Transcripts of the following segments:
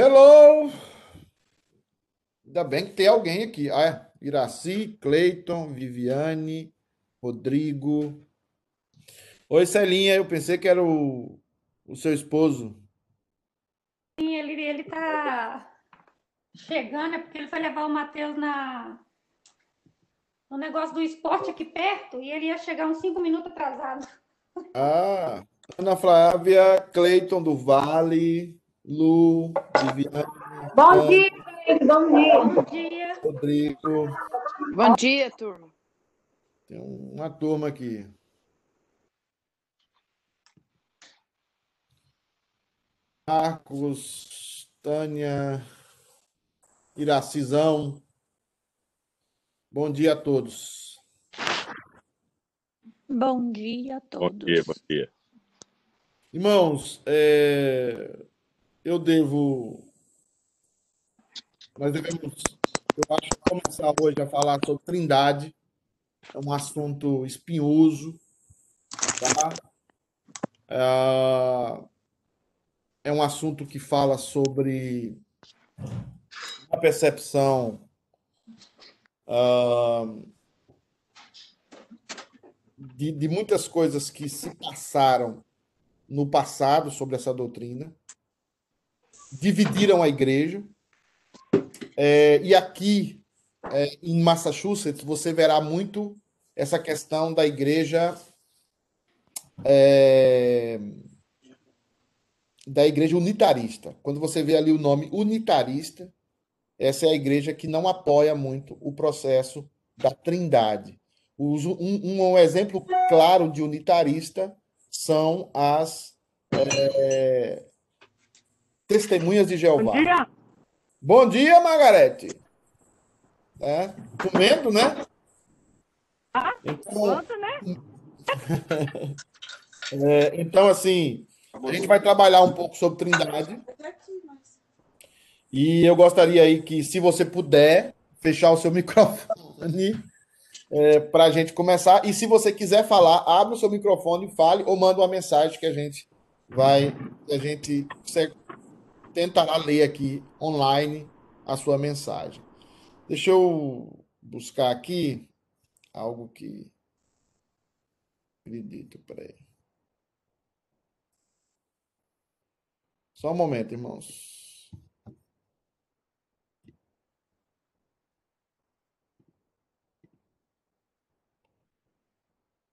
Hello! Ainda bem que tem alguém aqui. Ah, é. Iraci, Cleiton, Viviane, Rodrigo. Oi, Celinha, eu pensei que era o, o seu esposo. Sim, ele, ele tá chegando, é porque ele foi levar o Matheus na no negócio do esporte aqui perto e ele ia chegar uns cinco minutos atrasado. Ah, Ana Flávia, Cleiton do Vale, Lu, Viviane. Bom dia, bom dia. Bom dia. Rodrigo. Bom dia, turma. Tem uma turma aqui. Marcos, Tânia, Iracizão. Bom dia a todos. Bom dia a todos. Bom dia, bom dia. Irmãos, é, eu devo. Nós devemos, eu acho, começar hoje a falar sobre Trindade. É um assunto espinhoso, tá? É, é um assunto que fala sobre a percepção uh, de, de muitas coisas que se passaram no passado sobre essa doutrina, dividiram a igreja, é, e aqui é, em Massachusetts você verá muito essa questão da igreja é, da igreja unitarista. Quando você vê ali o nome unitarista, essa é a igreja que não apoia muito o processo da trindade. Um, um, exemplo claro de unitarista são as é, testemunhas de Jeová. Bom dia, Bom dia Margarete. É, comendo, né? Ah, então, né? é, então, assim, a gente vai trabalhar um pouco sobre Trindade. E eu gostaria aí que, se você puder, fechar o seu microfone é, para a gente começar. E se você quiser falar, abre o seu microfone, fale ou manda uma mensagem que a gente vai, a gente tentará ler aqui online a sua mensagem. Deixa eu buscar aqui algo que acredito, peraí. Só um momento, irmãos.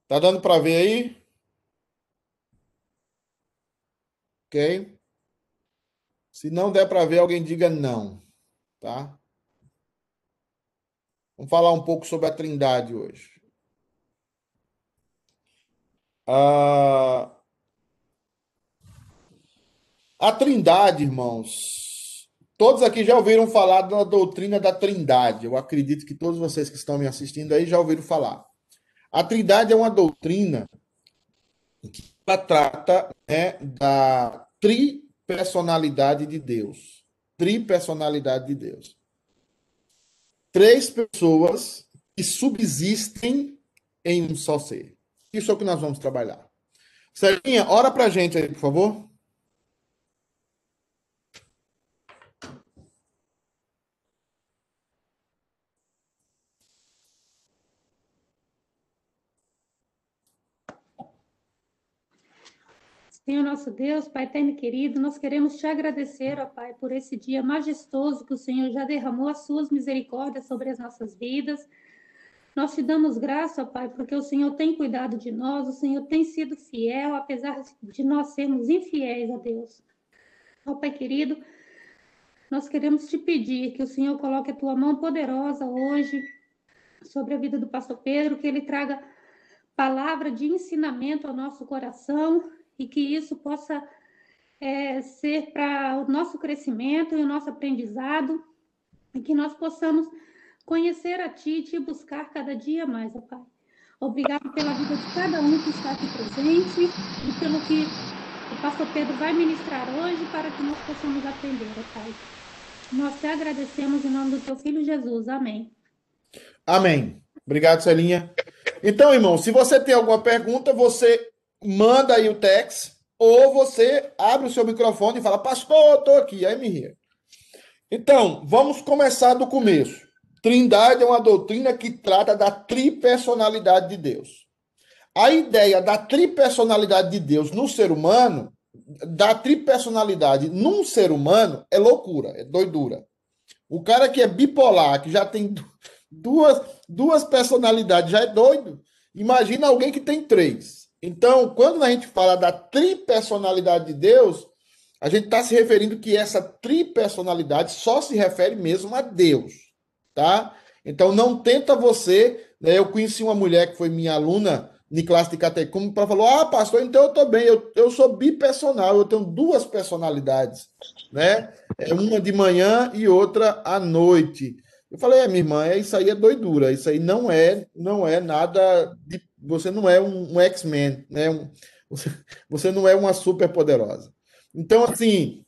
Tá dando para ver aí? Ok? Se não der para ver, alguém diga não, tá? Vamos falar um pouco sobre a Trindade hoje. Ah, a Trindade, irmãos. Todos aqui já ouviram falar da doutrina da Trindade. Eu acredito que todos vocês que estão me assistindo aí já ouviram falar. A Trindade é uma doutrina que ela trata né, da tripersonalidade de Deus. Tripersonalidade de Deus. Três pessoas que subsistem em um só ser. Isso é o que nós vamos trabalhar. Serginha, ora pra gente aí, por favor. Senhor nosso Deus, Pai eterno e querido, nós queremos te agradecer, ó Pai, por esse dia majestoso que o Senhor já derramou as suas misericórdias sobre as nossas vidas. Nós te damos graça, ó Pai, porque o Senhor tem cuidado de nós, o Senhor tem sido fiel, apesar de nós sermos infiéis a Deus. Ó Pai querido, nós queremos te pedir que o Senhor coloque a tua mão poderosa hoje sobre a vida do pastor Pedro, que ele traga palavra de ensinamento ao nosso coração, e que isso possa é, ser para o nosso crescimento e o nosso aprendizado, e que nós possamos conhecer a Ti e te buscar cada dia mais, ó Pai. Obrigado pela vida de cada um que está aqui presente e pelo que o pastor Pedro vai ministrar hoje para que nós possamos aprender, ó Pai. Nós te agradecemos em nome do Teu Filho Jesus. Amém. Amém. Obrigado, Celinha. Então, irmão, se você tem alguma pergunta, você manda aí o text, ou você abre o seu microfone e fala, pastor, estou aqui, aí me ria. Então, vamos começar do começo. Trindade é uma doutrina que trata da tripersonalidade de Deus. A ideia da tripersonalidade de Deus no ser humano, da tripersonalidade num ser humano, é loucura, é doidura. O cara que é bipolar, que já tem duas, duas personalidades, já é doido. Imagina alguém que tem três. Então, quando a gente fala da tripersonalidade de Deus, a gente está se referindo que essa tripersonalidade só se refere mesmo a Deus, tá? Então, não tenta você. Né? Eu conheci uma mulher que foi minha aluna de classe de catecúmeno para falar: ah, pastor, então eu estou bem, eu, eu sou bipersonal, eu tenho duas personalidades, né? É uma de manhã e outra à noite. Eu falei, é, minha irmã, é, isso aí é doidura, isso aí não é, não é nada de. Você não é um, um X-Men, né? Um, você, você não é uma super poderosa. Então, assim,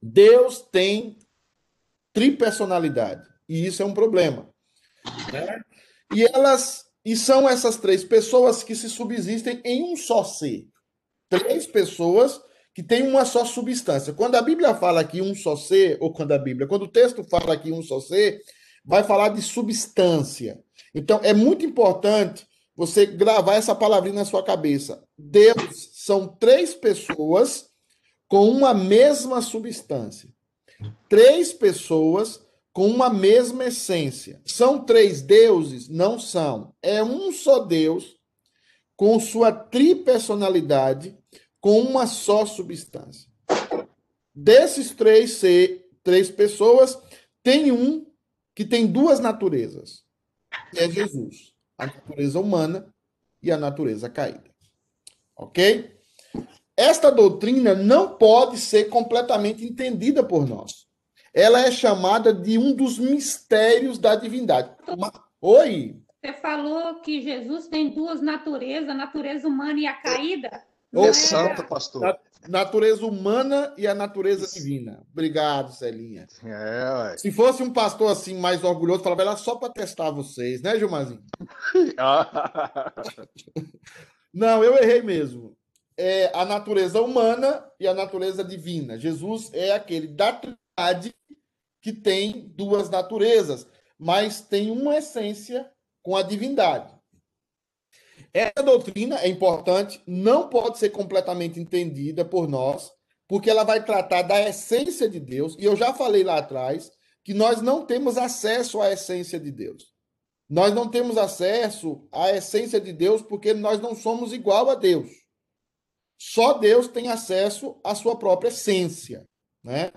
Deus tem tripersonalidade, e isso é um problema. Né? E elas e são essas três pessoas que se subsistem em um só ser. Três pessoas que têm uma só substância. Quando a Bíblia fala aqui um só ser, ou quando a Bíblia, quando o texto fala aqui um só ser, vai falar de substância. Então, é muito importante você gravar essa palavrinha na sua cabeça. Deus são três pessoas com uma mesma substância. Três pessoas com uma mesma essência. São três deuses? Não são. É um só Deus com sua tripersonalidade, com uma só substância. Desses três ser, três pessoas, tem um que tem duas naturezas. É Jesus, a natureza humana e a natureza caída. OK? Esta doutrina não pode ser completamente entendida por nós. Ela é chamada de um dos mistérios da divindade. Oi. Você falou que Jesus tem duas naturezas, a natureza humana e a caída? Ô, é... santo, pastor. Natureza humana e a natureza Isso. divina. Obrigado, Celinha. É, Se fosse um pastor assim mais orgulhoso, falava ela só para testar vocês, né, Gilmarzinho? Não, eu errei mesmo é a natureza humana e a natureza divina. Jesus é aquele da Trindade que tem duas naturezas, mas tem uma essência com a divindade. Essa doutrina é importante, não pode ser completamente entendida por nós, porque ela vai tratar da essência de Deus, e eu já falei lá atrás que nós não temos acesso à essência de Deus. Nós não temos acesso à essência de Deus porque nós não somos igual a Deus. Só Deus tem acesso à sua própria essência, né?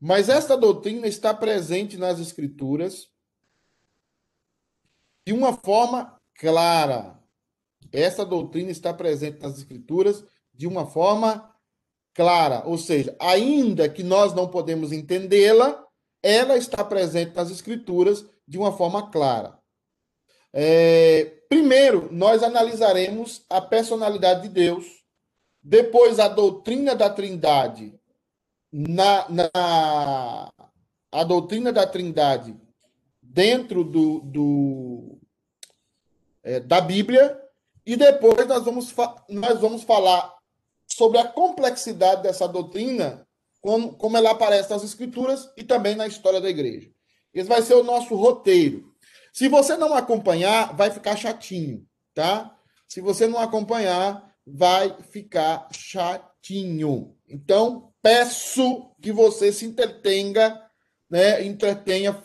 Mas esta doutrina está presente nas escrituras de uma forma clara. Esta doutrina está presente nas escrituras de uma forma clara, ou seja, ainda que nós não podemos entendê-la, ela está presente nas escrituras de uma forma clara. É, primeiro, nós analisaremos a personalidade de Deus depois, a doutrina da Trindade, na, na a doutrina da Trindade dentro do, do é, da Bíblia, e depois nós vamos, nós vamos falar sobre a complexidade dessa doutrina, como, como ela aparece nas Escrituras e também na história da igreja. Esse vai ser o nosso roteiro. Se você não acompanhar, vai ficar chatinho, tá? Se você não acompanhar, vai ficar chatinho. Então, peço que você se entretenha, né, entretenha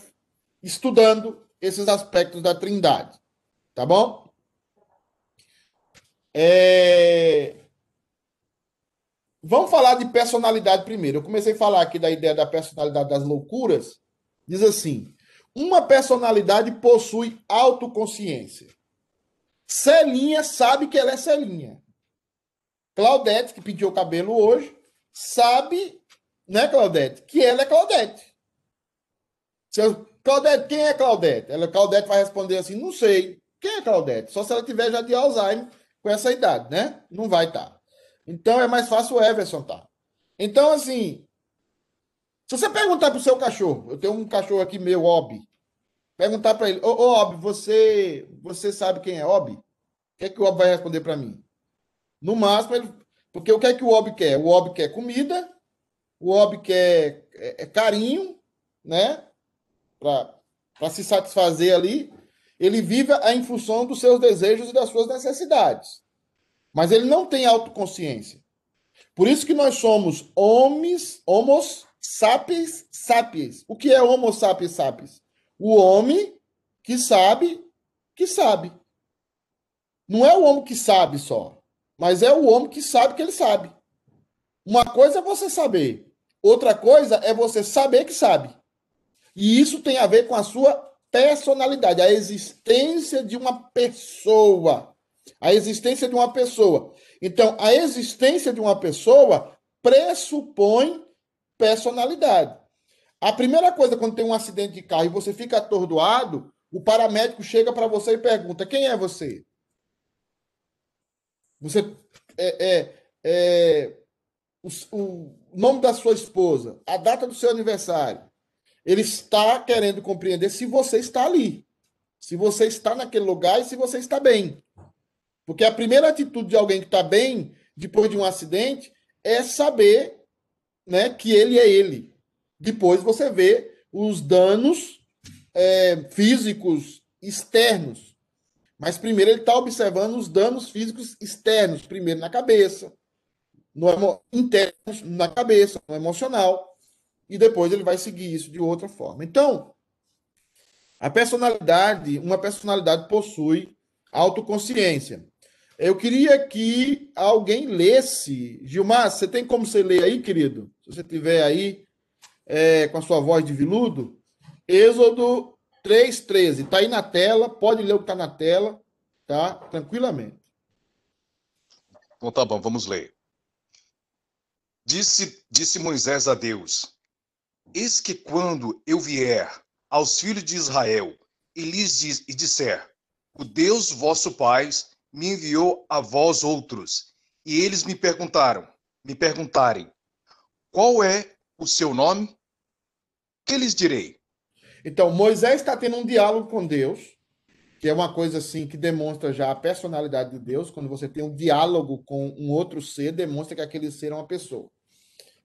estudando esses aspectos da Trindade. Tá bom? É... Vamos falar de personalidade primeiro. Eu comecei a falar aqui da ideia da personalidade das loucuras. Diz assim: uma personalidade possui autoconsciência. Celinha sabe que ela é Celinha. Claudete, que pintou o cabelo hoje, sabe, né, Claudete, que ela é Claudete. eu, Claudete, quem é Claudete? Ela, Claudete vai responder assim, não sei. Quem é Claudete? Só se ela tiver já de Alzheimer com essa idade, né? Não vai estar. Tá. Então é mais fácil o Everson tá. Então, assim, se você perguntar para o seu cachorro, eu tenho um cachorro aqui meu, Obi, perguntar para ele, ô, ô Obi, você, você sabe quem é Obi? O que é que o Obi vai responder para mim? No máximo, ele... porque o que é que o Ob quer? O Ob quer comida o homem quer é, é carinho, né? Para se satisfazer ali. Ele vive em função dos seus desejos e das suas necessidades. Mas ele não tem autoconsciência. Por isso que nós somos homens, homos sapiens sapiens. O que é homo sapiens sapiens? O homem que sabe que sabe. Não é o homem que sabe só, mas é o homem que sabe que ele sabe. Uma coisa é você saber, outra coisa é você saber que sabe. E isso tem a ver com a sua personalidade, a existência de uma pessoa. A existência de uma pessoa. Então, a existência de uma pessoa pressupõe personalidade. A primeira coisa, quando tem um acidente de carro e você fica atordoado, o paramédico chega para você e pergunta: quem é você? Você é, é, é o, o, nome da sua esposa, a data do seu aniversário. Ele está querendo compreender se você está ali, se você está naquele lugar e se você está bem. Porque a primeira atitude de alguém que está bem depois de um acidente é saber né, que ele é ele. Depois você vê os danos é, físicos externos. Mas primeiro ele está observando os danos físicos externos, primeiro na cabeça, no internos na cabeça, no emocional, e depois ele vai seguir isso de outra forma. Então, a personalidade, uma personalidade possui autoconsciência. Eu queria que alguém lesse. Gilmar, você tem como você ler aí, querido? Se você tiver aí é, com a sua voz de viludo. Êxodo 3,13. Está aí na tela, pode ler o que está na tela, tá? Tranquilamente. Então tá bom, vamos ler. Disse, disse Moisés a Deus: Eis que quando eu vier aos filhos de Israel e lhes diz, e disser: O Deus vosso Pai me enviou a vós outros. E eles me perguntaram, me perguntarem, qual é o seu nome? Que lhes direi? Então, Moisés está tendo um diálogo com Deus, que é uma coisa assim que demonstra já a personalidade de Deus. Quando você tem um diálogo com um outro ser, demonstra que aquele ser é uma pessoa.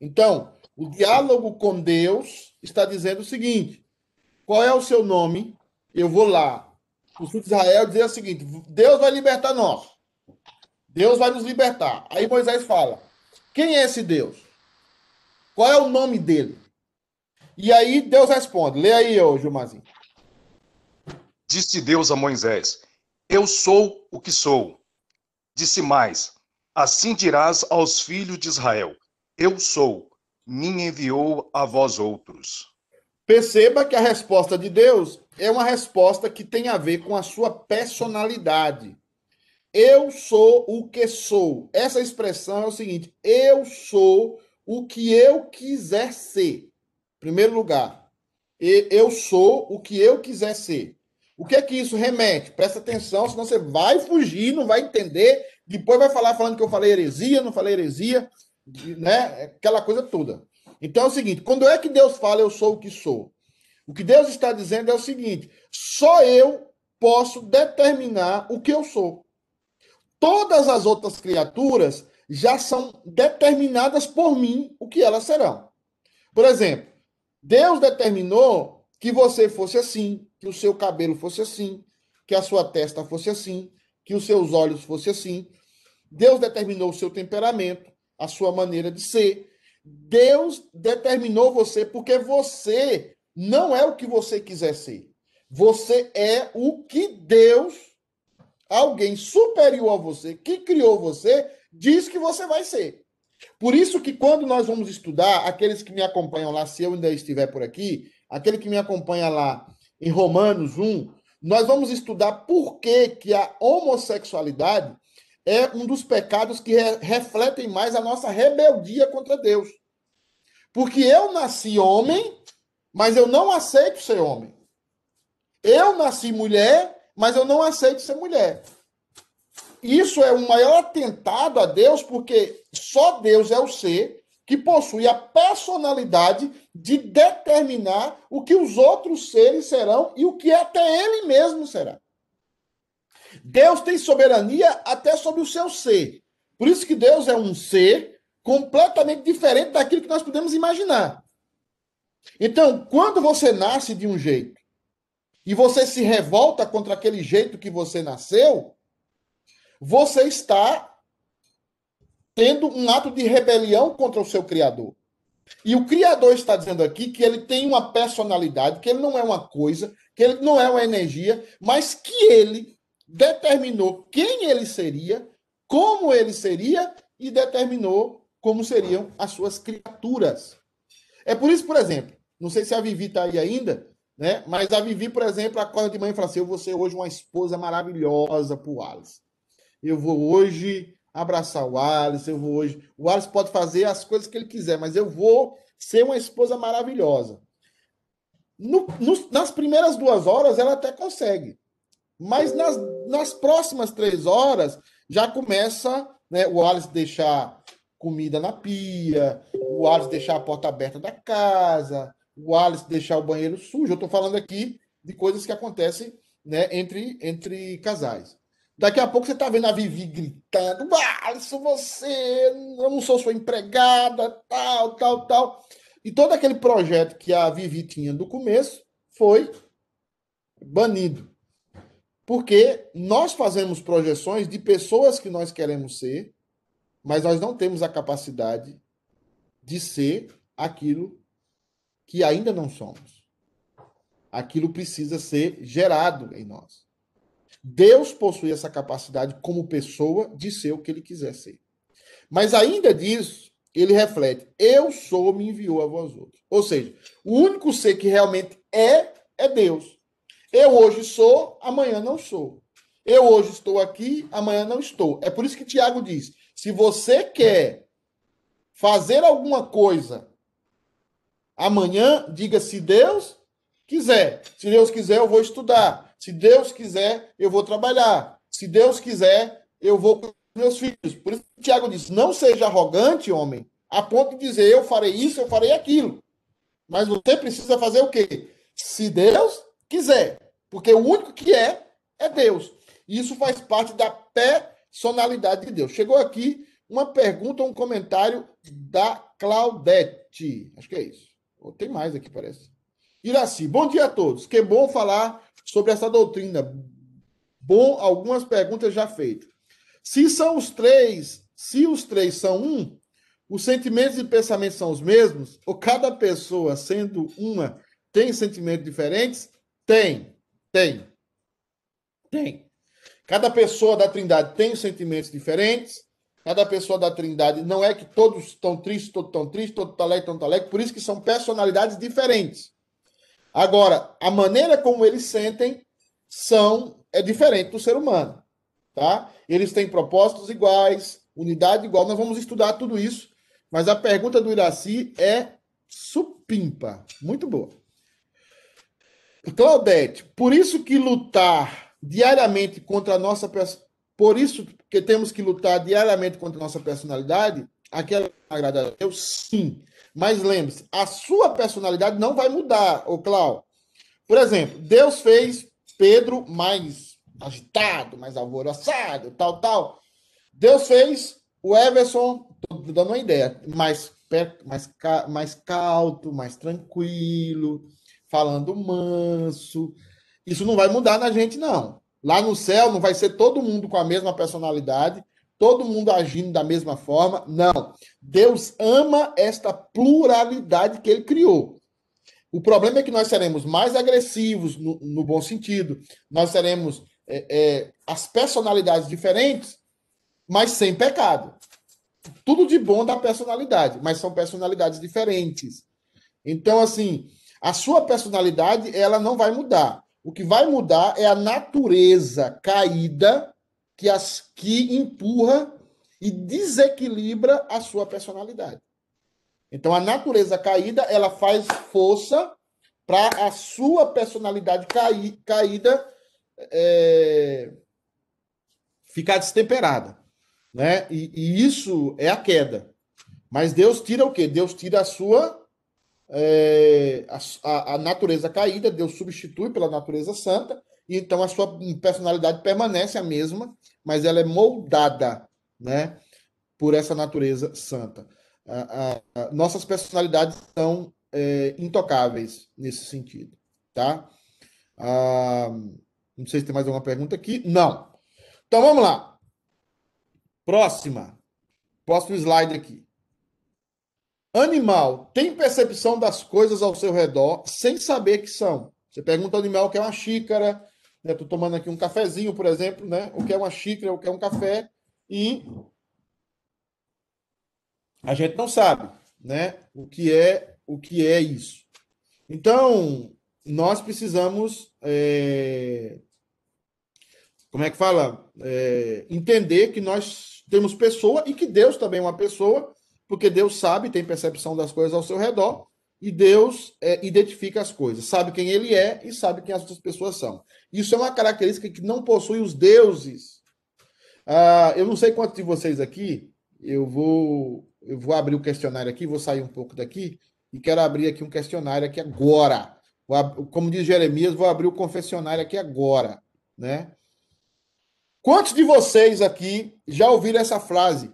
Então, o diálogo com Deus está dizendo o seguinte: qual é o seu nome? Eu vou lá o filho de Israel dizer o seguinte: Deus vai libertar nós. Deus vai nos libertar. Aí Moisés fala: Quem é esse Deus? Qual é o nome dele? E aí Deus responde: Lê aí, ô Gilmazinho. Disse Deus a Moisés: Eu sou o que sou. Disse mais: Assim dirás aos filhos de Israel: Eu sou, me enviou a vós outros. Perceba que a resposta de Deus é uma resposta que tem a ver com a sua personalidade. Eu sou o que sou. Essa expressão é o seguinte: eu sou o que eu quiser ser. Primeiro lugar, eu sou o que eu quiser ser. O que é que isso remete? Presta atenção, senão você vai fugir, não vai entender. Depois vai falar falando que eu falei heresia, não falei heresia, né? Aquela coisa toda. Então é o seguinte: quando é que Deus fala eu sou o que sou? O que Deus está dizendo é o seguinte: só eu posso determinar o que eu sou. Todas as outras criaturas já são determinadas por mim o que elas serão. Por exemplo, Deus determinou que você fosse assim, que o seu cabelo fosse assim, que a sua testa fosse assim, que os seus olhos fossem assim. Deus determinou o seu temperamento, a sua maneira de ser. Deus determinou você porque você não é o que você quiser ser. Você é o que Deus, alguém superior a você, que criou você, diz que você vai ser. Por isso que quando nós vamos estudar, aqueles que me acompanham lá, se eu ainda estiver por aqui, aquele que me acompanha lá em Romanos 1, nós vamos estudar por que, que a homossexualidade é um dos pecados que re refletem mais a nossa rebeldia contra Deus. Porque eu nasci homem mas eu não aceito ser homem. Eu nasci mulher, mas eu não aceito ser mulher. Isso é um maior atentado a Deus, porque só Deus é o ser que possui a personalidade de determinar o que os outros seres serão e o que até ele mesmo será. Deus tem soberania até sobre o seu ser. Por isso que Deus é um ser completamente diferente daquilo que nós podemos imaginar. Então, quando você nasce de um jeito e você se revolta contra aquele jeito que você nasceu, você está tendo um ato de rebelião contra o seu Criador. E o Criador está dizendo aqui que ele tem uma personalidade, que ele não é uma coisa, que ele não é uma energia, mas que ele determinou quem ele seria, como ele seria e determinou como seriam as suas criaturas. É por isso, por exemplo, não sei se a Vivi está aí ainda, né? Mas a Vivi, por exemplo, acorda de manhã e fala assim: Eu vou ser hoje uma esposa maravilhosa para o Wallace. Eu vou hoje abraçar o Wallace, eu vou hoje. O Wallace pode fazer as coisas que ele quiser, mas eu vou ser uma esposa maravilhosa. No, no, nas primeiras duas horas ela até consegue. Mas nas, nas próximas três horas já começa né, o Wallace deixar comida na pia, o Wallace deixar a porta aberta da casa, o Alice deixar o banheiro sujo. Eu estou falando aqui de coisas que acontecem né, entre, entre casais. Daqui a pouco você está vendo a Vivi gritando: Alisson, você, eu não sou sua empregada, tal, tal, tal. E todo aquele projeto que a Vivi tinha do começo foi banido. Porque nós fazemos projeções de pessoas que nós queremos ser, mas nós não temos a capacidade de ser aquilo que ainda não somos. Aquilo precisa ser gerado em nós. Deus possui essa capacidade como pessoa de ser o que ele quiser ser. Mas ainda disso, ele reflete: eu sou, me enviou a vós outros. Ou seja, o único ser que realmente é, é Deus. Eu hoje sou, amanhã não sou. Eu hoje estou aqui, amanhã não estou. É por isso que Tiago diz: se você quer fazer alguma coisa Amanhã, diga se Deus quiser. Se Deus quiser, eu vou estudar. Se Deus quiser, eu vou trabalhar. Se Deus quiser, eu vou com meus filhos. Por isso que Tiago diz: não seja arrogante, homem, a ponto de dizer eu farei isso, eu farei aquilo. Mas você precisa fazer o quê? Se Deus quiser. Porque o único que é, é Deus. E isso faz parte da personalidade de Deus. Chegou aqui uma pergunta, um comentário da Claudete. Acho que é isso. Oh, tem mais aqui, parece. Iraci, bom dia a todos. Que bom falar sobre essa doutrina. Bom, algumas perguntas já feitas. Se são os três, se os três são um, os sentimentos e pensamentos são os mesmos, ou cada pessoa, sendo uma, tem sentimentos diferentes? Tem, tem, tem. Cada pessoa da Trindade tem sentimentos diferentes, Cada pessoa da Trindade não é que todos estão tristes, todos estão tristes, todos estão alegres, todos estão alegres, por isso que são personalidades diferentes. Agora, a maneira como eles sentem são é diferente do ser humano, tá? Eles têm propósitos iguais, unidade igual. Nós vamos estudar tudo isso, mas a pergunta do Iraci é supimpa, muito boa. Claudete, por isso que lutar diariamente contra a nossa por isso que temos que lutar diariamente contra a nossa personalidade, aquela agrada a Deus, sim. Mas lembre-se, a sua personalidade não vai mudar, ô Clau. Por exemplo, Deus fez Pedro mais agitado, mais alvoroçado, tal, tal. Deus fez o Everson, tô dando uma ideia, mais perto, mais, mais calto, mais tranquilo, falando manso. Isso não vai mudar na gente, não. Lá no céu não vai ser todo mundo com a mesma personalidade, todo mundo agindo da mesma forma. Não. Deus ama esta pluralidade que ele criou. O problema é que nós seremos mais agressivos, no, no bom sentido, nós seremos é, é, as personalidades diferentes, mas sem pecado. Tudo de bom da personalidade, mas são personalidades diferentes. Então, assim, a sua personalidade ela não vai mudar. O que vai mudar é a natureza caída que, as, que empurra e desequilibra a sua personalidade. Então, a natureza caída, ela faz força para a sua personalidade caí, caída é, ficar destemperada. Né? E, e, isso é a queda. Mas Deus tira o quê? Deus tira a sua é, a, a, natureza caída, Deus substitui pela natureza santa, e então a sua personalidade permanece a mesma, mas ela é moldada, né? por essa natureza santa. nossas personalidades são é, intocáveis nesse sentido, tá? Ah, não sei se tem mais alguma pergunta aqui. Não. Então vamos lá. Próxima. Próximo slide aqui. Animal tem percepção das coisas ao seu redor sem saber que são. Você pergunta ao animal o que é uma xícara, né? Estou tomando aqui um cafezinho, por exemplo, né? O que é uma xícara, o que é um café, e a gente não sabe, né? O que é o que é isso. Então, nós precisamos é, como é que fala? É, entender que nós temos pessoa e que Deus também é uma pessoa, porque Deus sabe, tem percepção das coisas ao seu redor, e Deus é, identifica as coisas, sabe quem ele é e sabe quem as outras pessoas são. Isso é uma característica que não possui os deuses. Ah, eu não sei quantos de vocês aqui, eu vou, eu vou abrir o questionário aqui, vou sair um pouco daqui, e quero abrir aqui um questionário aqui agora. Como diz Jeremias, vou abrir o confessionário aqui agora, né? Quantos de vocês aqui já ouviram essa frase?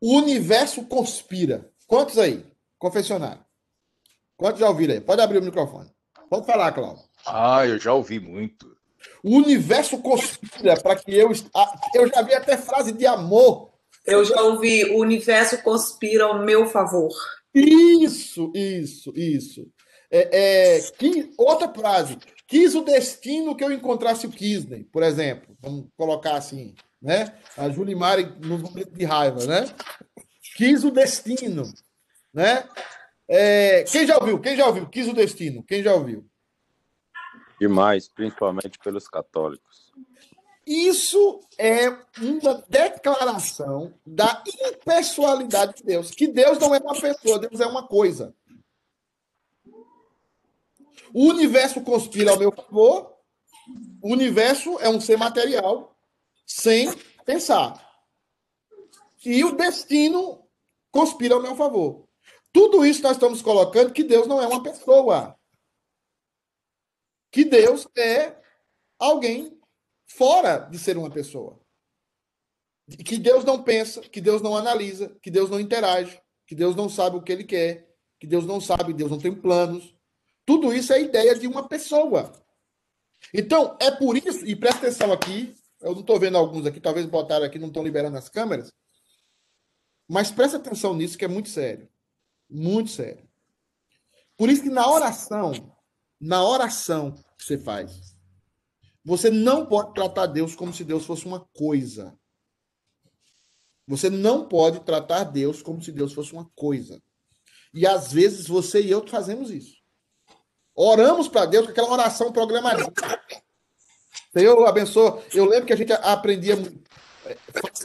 O universo conspira. Quantos aí? Confessionário. Quantos já ouviram aí? Pode abrir o microfone. Pode falar, Cláudio. Ah, eu já ouvi muito. O universo conspira para que eu. Ah, eu já vi até frase de amor. Eu já ouvi. O universo conspira ao meu favor. Isso, isso, isso. É, é, que, outra frase. Quis o destino que eu encontrasse o Kisney, por exemplo. Vamos colocar assim, né? A Julimari no momento de raiva, né? Quis o destino, né? É, quem já ouviu? Quem já ouviu? Quis o destino. Quem já ouviu? Demais, principalmente pelos católicos. Isso é uma declaração da impessoalidade de Deus. Que Deus não é uma pessoa, Deus é uma coisa. O universo conspira ao meu favor. O universo é um ser material sem pensar. E o destino conspira ao meu favor. Tudo isso nós estamos colocando que Deus não é uma pessoa. Que Deus é alguém fora de ser uma pessoa. Que Deus não pensa, que Deus não analisa, que Deus não interage, que Deus não sabe o que ele quer, que Deus não sabe, Deus não tem planos. Tudo isso é ideia de uma pessoa. Então, é por isso, e presta atenção aqui, eu não estou vendo alguns aqui, talvez botaram aqui, não estão liberando as câmeras, mas presta atenção nisso que é muito sério. Muito sério. Por isso que na oração, na oração que você faz, você não pode tratar Deus como se Deus fosse uma coisa. Você não pode tratar Deus como se Deus fosse uma coisa. E às vezes você e eu fazemos isso. Oramos para Deus com aquela oração programadinha. Senhor, abençoa. Eu lembro que a gente aprendia eh,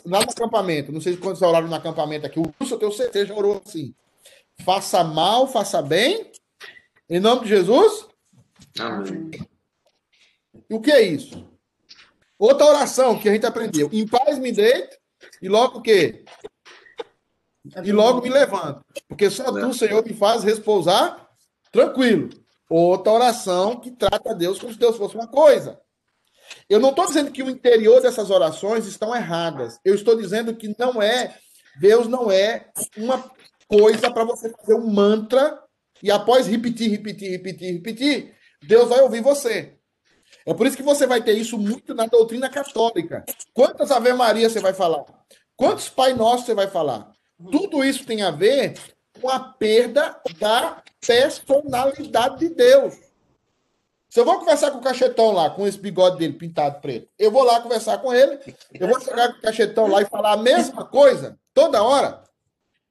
lá no acampamento. Não sei vocês oraram no acampamento aqui. O Wilson, eu tenho certeza, já orou assim. Faça mal, faça bem. Em nome de Jesus. Amém. E o que é isso? Outra oração que a gente aprendeu. Em paz me deito e logo o quê? E logo me levanto. Porque só tu, Senhor, me faz repousar tranquilo. Outra oração que trata Deus como se Deus fosse uma coisa. Eu não estou dizendo que o interior dessas orações estão erradas. Eu estou dizendo que não é, Deus não é uma coisa para você fazer um mantra e após repetir, repetir, repetir, repetir, Deus vai ouvir você. É por isso que você vai ter isso muito na doutrina católica. Quantas Ave Maria você vai falar? Quantos Pai Nosso você vai falar? Tudo isso tem a ver com a perda da personalidade de Deus. Se eu vou conversar com o cachetão lá, com esse bigode dele pintado preto, eu vou lá conversar com ele, eu vou chegar com o cachetão lá e falar a mesma coisa toda hora.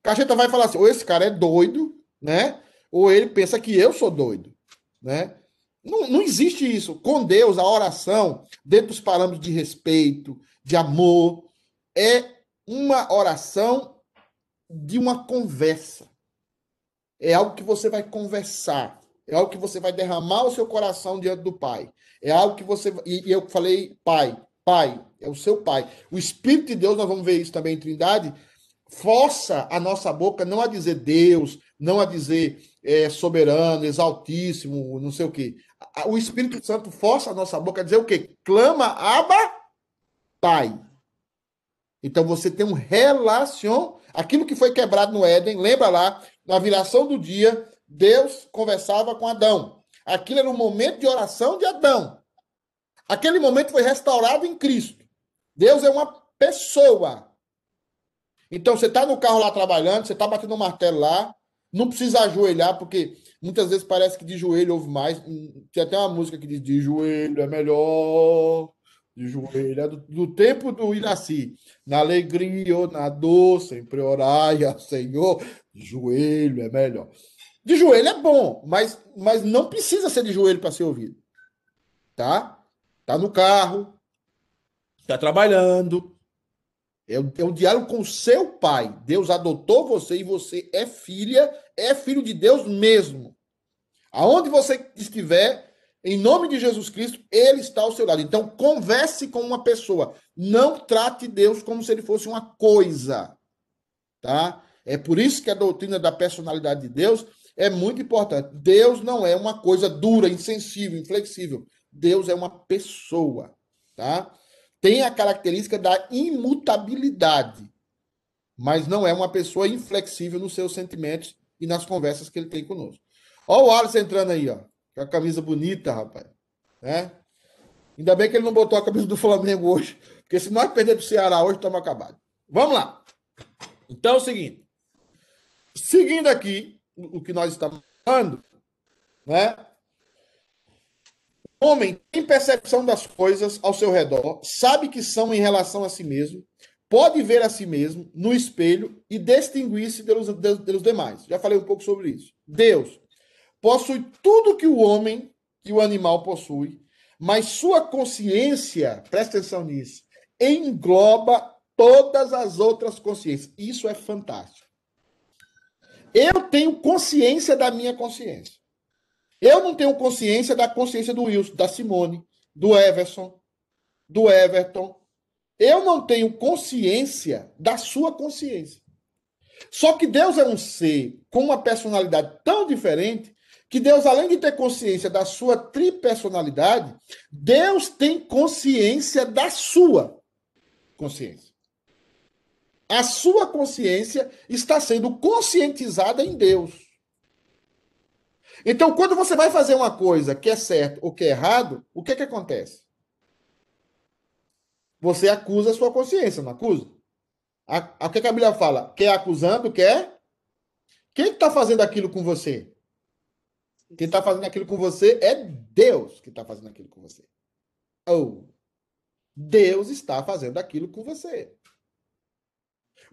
O cacheta vai falar assim: ou esse cara é doido, né? Ou ele pensa que eu sou doido, né? Não, não existe isso. Com Deus, a oração, dentro dos parâmetros de respeito, de amor, é uma oração de uma conversa. É algo que você vai conversar. É algo que você vai derramar o seu coração diante do Pai. É algo que você. E, e eu falei, Pai, Pai, é o seu Pai. O Espírito de Deus, nós vamos ver isso também em Trindade, força a nossa boca não a dizer Deus, não a dizer é, soberano, exaltíssimo, não sei o quê. O Espírito Santo força a nossa boca a dizer o quê? Clama, aba, Pai. Então você tem um relacion, Aquilo que foi quebrado no Éden, lembra lá, na viração do dia, Deus conversava com Adão. Aquilo era um momento de oração de Adão. Aquele momento foi restaurado em Cristo. Deus é uma pessoa. Então, você está no carro lá trabalhando, você está batendo um martelo lá, não precisa ajoelhar, porque muitas vezes parece que de joelho ouve mais. Tem até uma música que diz: de joelho é melhor, de joelho é do, do tempo do Iraci. Na alegria ou na dor, sempre orai ao Senhor, de joelho é melhor. De joelho é bom, mas, mas não precisa ser de joelho para ser ouvido. Tá? Tá no carro, está trabalhando, é é o diálogo com seu pai. Deus adotou você e você é filha, é filho de Deus mesmo. Aonde você estiver, em nome de Jesus Cristo, ele está ao seu lado. Então, converse com uma pessoa. Não trate Deus como se ele fosse uma coisa. Tá? É por isso que a doutrina da personalidade de Deus é muito importante. Deus não é uma coisa dura, insensível, inflexível. Deus é uma pessoa, tá? tem a característica da imutabilidade, mas não é uma pessoa inflexível nos seus sentimentos e nas conversas que ele tem conosco. Olha o Alisson entrando aí, ó, com a camisa bonita, rapaz. Né? Ainda bem que ele não botou a camisa do Flamengo hoje, porque se nós perder para o Ceará hoje, estamos acabados. Vamos lá. Então é o seguinte. Seguindo aqui o que nós estamos falando, né? homem tem percepção das coisas ao seu redor, sabe que são em relação a si mesmo, pode ver a si mesmo no espelho e distinguir-se dos, dos demais. Já falei um pouco sobre isso. Deus possui tudo que o homem e o animal possui, mas sua consciência, presta atenção nisso, engloba todas as outras consciências. Isso é fantástico. Eu tenho consciência da minha consciência. Eu não tenho consciência da consciência do Wilson, da Simone, do Everson, do Everton. Eu não tenho consciência da sua consciência. Só que Deus é um ser com uma personalidade tão diferente que Deus, além de ter consciência da sua tripersonalidade, Deus tem consciência da sua consciência. A sua consciência está sendo conscientizada em Deus. Então, quando você vai fazer uma coisa que é certo ou que é errado, o que, que acontece? Você acusa a sua consciência, não acusa? A, a, o que, que a Bíblia fala? Quer acusando, quer? Quem está fazendo aquilo com você? Quem está fazendo aquilo com você é Deus que está fazendo aquilo com você. Ou oh, Deus está fazendo aquilo com você.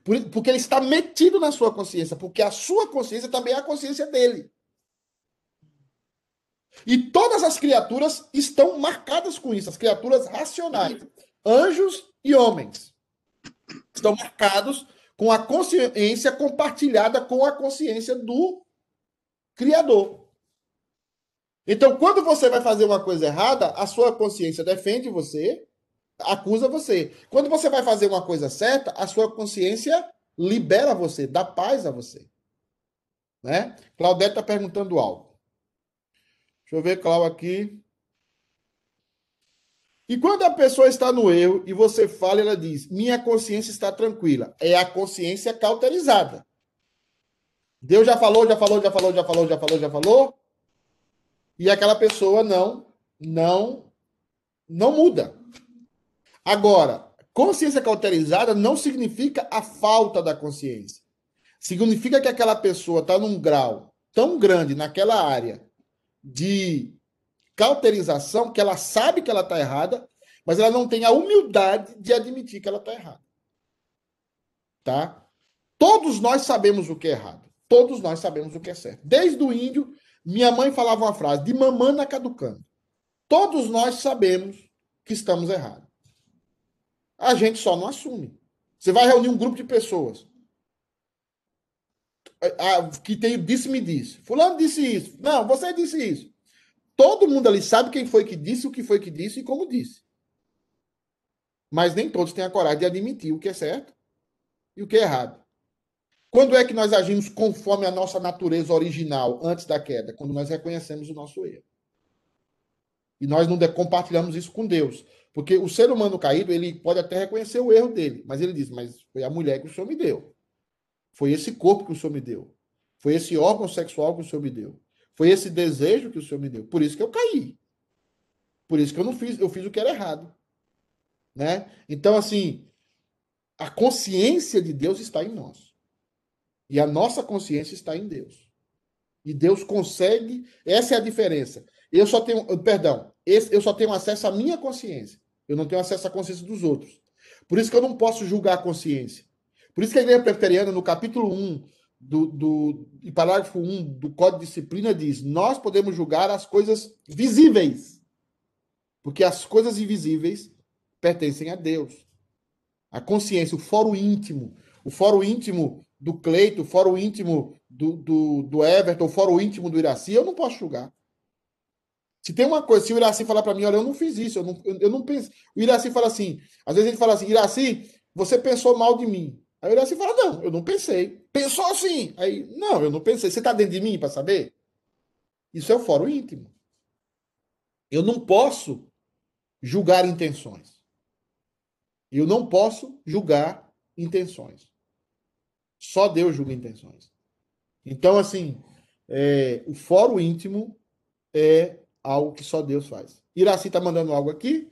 Porque ele está metido na sua consciência, porque a sua consciência também é a consciência dele. E todas as criaturas estão marcadas com isso, as criaturas racionais, anjos e homens. Estão marcados com a consciência compartilhada com a consciência do Criador. Então, quando você vai fazer uma coisa errada, a sua consciência defende você, acusa você. Quando você vai fazer uma coisa certa, a sua consciência libera você, dá paz a você. Né? Claudete está perguntando algo. Deixa eu ver, Clau, aqui. E quando a pessoa está no erro e você fala, ela diz: Minha consciência está tranquila. É a consciência cauterizada. Deus já falou, já falou, já falou, já falou, já falou, já falou. E aquela pessoa não, não, não muda. Agora, consciência cauterizada não significa a falta da consciência. Significa que aquela pessoa está num grau tão grande naquela área de cauterização que ela sabe que ela está errada, mas ela não tem a humildade de admitir que ela está errada. Tá? Todos nós sabemos o que é errado. Todos nós sabemos o que é certo. Desde o índio, minha mãe falava uma frase, de mamana caducando. Todos nós sabemos que estamos errados. A gente só não assume. Você vai reunir um grupo de pessoas que tem disse-me disse. Fulano disse isso. Não, você disse isso. Todo mundo ali sabe quem foi que disse, o que foi que disse e como disse. Mas nem todos têm a coragem de admitir o que é certo e o que é errado. Quando é que nós agimos conforme a nossa natureza original antes da queda? Quando nós reconhecemos o nosso erro. E nós não compartilhamos isso com Deus. Porque o ser humano caído, ele pode até reconhecer o erro dele, mas ele diz: Mas foi a mulher que o Senhor me deu. Foi esse corpo que o Senhor me deu. Foi esse órgão sexual que o Senhor me deu. Foi esse desejo que o Senhor me deu. Por isso que eu caí. Por isso que eu não fiz, eu fiz o que era errado. Né? Então, assim, a consciência de Deus está em nós. E a nossa consciência está em Deus. E Deus consegue, essa é a diferença. Eu só tenho, perdão, eu só tenho acesso à minha consciência. Eu não tenho acesso à consciência dos outros. Por isso que eu não posso julgar a consciência. Por isso que a igreja presbiteriana, no capítulo 1, do, do, e parágrafo 1 do Código de Disciplina, diz: Nós podemos julgar as coisas visíveis, porque as coisas invisíveis pertencem a Deus. A consciência, o fórum íntimo, o fórum íntimo do Cleito, o fórum íntimo do, do, do Everton, o fórum íntimo do Iraci, eu não posso julgar. Se tem uma coisa, se o Iraci falar para mim, olha, eu não fiz isso, eu não, eu, eu não penso. O Iraci fala assim, às vezes ele fala assim, Iraci, você pensou mal de mim. Aí o Iraci fala, não, eu não pensei. Pensou assim. Aí, não, eu não pensei. Você está dentro de mim para saber? Isso é o fórum íntimo. Eu não posso julgar intenções. Eu não posso julgar intenções. Só Deus julga intenções. Então, assim, é, o fórum íntimo é algo que só Deus faz. Iraci está mandando algo aqui.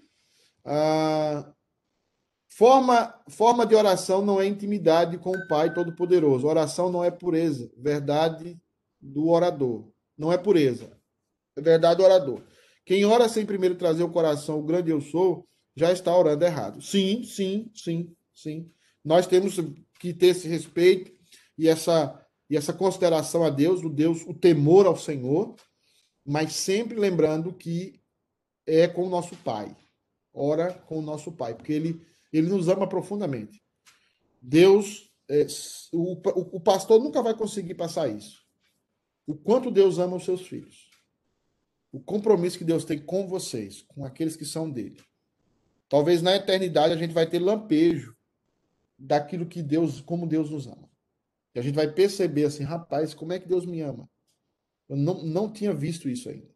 Ah, forma, forma de oração não é intimidade com o Pai Todo-Poderoso. Oração não é pureza. Verdade do orador. Não é pureza. É verdade do orador. Quem ora sem primeiro trazer o coração, o grande eu sou, já está orando errado. Sim, sim, sim, sim. Nós temos que ter esse respeito e essa, e essa consideração a Deus, o Deus, o temor ao Senhor, mas sempre lembrando que é com o nosso Pai. Ora com o nosso Pai, porque Ele, ele nos ama profundamente. Deus, é, o, o, pastor nunca vai conseguir passar isso. O quanto Deus ama os seus filhos. O compromisso que Deus tem com vocês, com aqueles que são dele. Talvez na eternidade a gente vai ter lampejo daquilo que Deus, como Deus nos ama. E a gente vai perceber assim, rapaz, como é que Deus me ama? Eu não, não tinha visto isso ainda.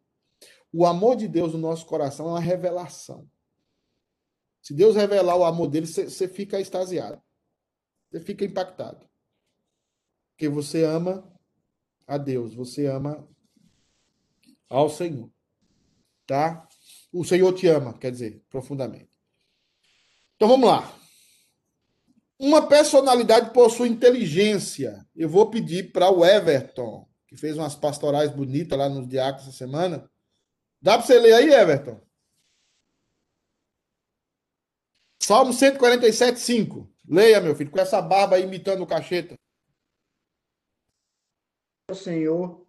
O amor de Deus no nosso coração é uma revelação. Se Deus revelar o amor dele, você fica extasiado. Você fica impactado. Porque você ama a Deus, você ama ao Senhor. Tá? O Senhor te ama, quer dizer, profundamente. Então vamos lá. Uma personalidade possui inteligência. Eu vou pedir para o Everton que fez umas pastorais bonitas lá nos diáconos essa semana. Dá para você ler aí, Everton? Salmo 147, 5. Leia, meu filho, com essa barba aí imitando o cacheta. O Senhor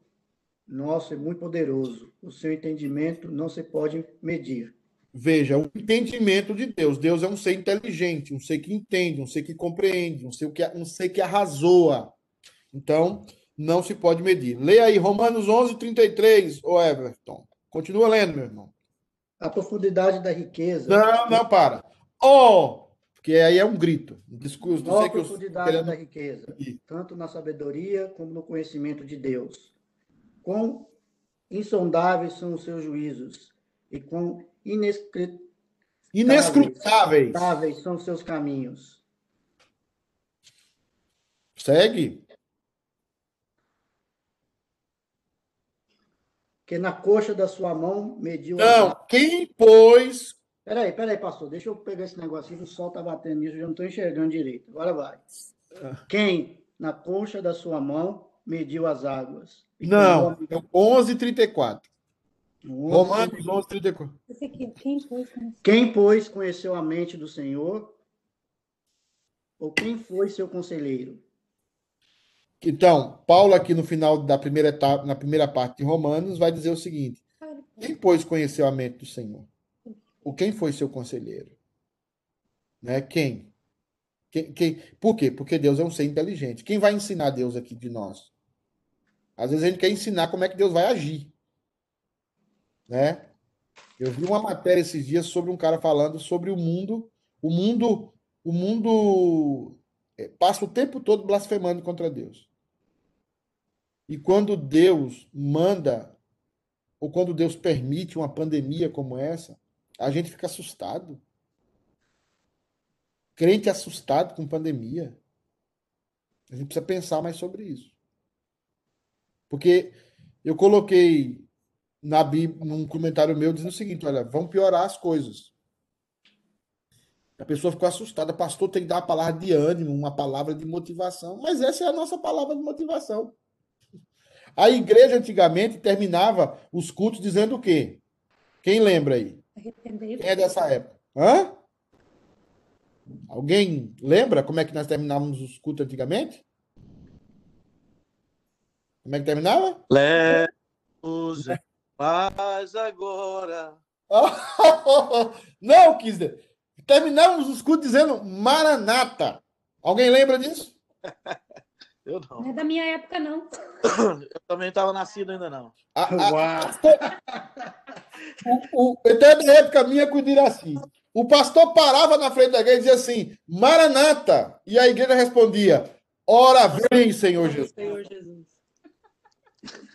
nosso é muito poderoso. O seu entendimento não se pode medir. Veja, o entendimento de Deus. Deus é um ser inteligente, um ser que entende, um ser que compreende, um ser que, um ser que arrasoa. Então, não se pode medir. Leia aí Romanos 11, 33, ô Everton. Continua lendo, meu irmão. A profundidade da riqueza. Não, não, para. Oh! Porque aí é um grito. Discurso, não sei a profundidade querendo... da riqueza, tanto na sabedoria como no conhecimento de Deus. Quão insondáveis são os seus juízos e quão inescrutáveis são os seus caminhos. Segue. Que na coxa da sua mão mediu. Não, quem pôs. Peraí, peraí, pastor, deixa eu pegar esse negócio aqui, o sol tá batendo nisso, eu já não estou enxergando direito. Agora vai. Quem na coxa da sua mão mediu as águas? Não, é 11:34. Romanos 11:34. Quem, pois, quem, pois, conheceu a mente do Senhor? Ou quem foi seu conselheiro? Então, Paulo aqui no final da primeira etapa, na primeira parte de Romanos, vai dizer o seguinte: quem pois conheceu a mente do Senhor? O quem foi seu conselheiro? Né? Quem? Quem, quem? Por quê? Porque Deus é um ser inteligente. Quem vai ensinar Deus aqui de nós? Às vezes a gente quer ensinar como é que Deus vai agir. Né? Eu vi uma matéria esses dias sobre um cara falando sobre o mundo, o mundo, o mundo passa o tempo todo blasfemando contra Deus. E quando Deus manda, ou quando Deus permite uma pandemia como essa, a gente fica assustado. Crente assustado com pandemia. A gente precisa pensar mais sobre isso. Porque eu coloquei na Bíblia, num comentário meu, dizendo o seguinte: olha, vão piorar as coisas. A pessoa ficou assustada. Pastor tem que dar uma palavra de ânimo, uma palavra de motivação. Mas essa é a nossa palavra de motivação. A igreja antigamente terminava os cultos dizendo o quê? Quem lembra aí? Quem é dessa época? Hã? Alguém lembra como é que nós terminávamos os cultos antigamente? Como é que terminava? Lemos em paz agora. Não, Kisner. Terminávamos os cultos dizendo Maranata. Alguém lembra disso? Eu não. Não é da minha época, não. Eu também estava nascido ainda não. A, a, o, o, então é da época minha com o Diraci. O pastor parava na frente da igreja e dizia assim: Maranata. E a igreja respondia: Ora vem, Senhor Jesus. Senhor Jesus.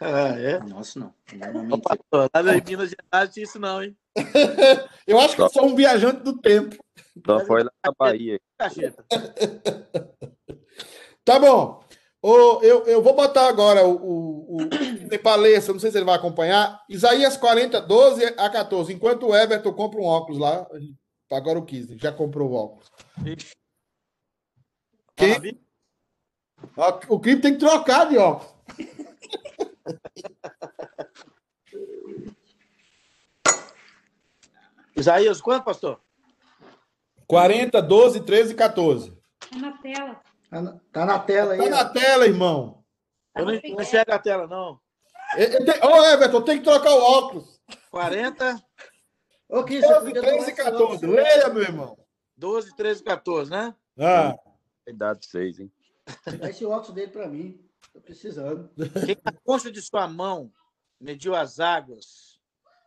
Ah, é? Nossa, não. Ô, pastor, lá em Minas Gerais tinha isso não, hein? eu acho que eu sou um viajante do tempo. Só foi lá na Bahia. Tá bom. Oh, eu, eu vou botar agora o, o, o palestra, não sei se ele vai acompanhar. Isaías 40, 12 a 14. Enquanto o Everton compra um óculos lá, agora o 15, já comprou o óculos. Quem? O clipe tem que trocar de óculos. Isaías, quanto, pastor? 40, 12, 13 e 14. Tá na tela. Tá na, tá na tela aí. Tá na tela, irmão. Eu não, não enxergo a tela, não. Ô, oh, Everton, tem que trocar o óculos. 40. Ô, Kiss, 12, 13 e 14. Leia, meu irmão. 12, 13 e 14, né? Ah. Idade 6, hein? Dá esse óculos dele para mim. Tô precisando. Quem na concha de sua mão mediu as águas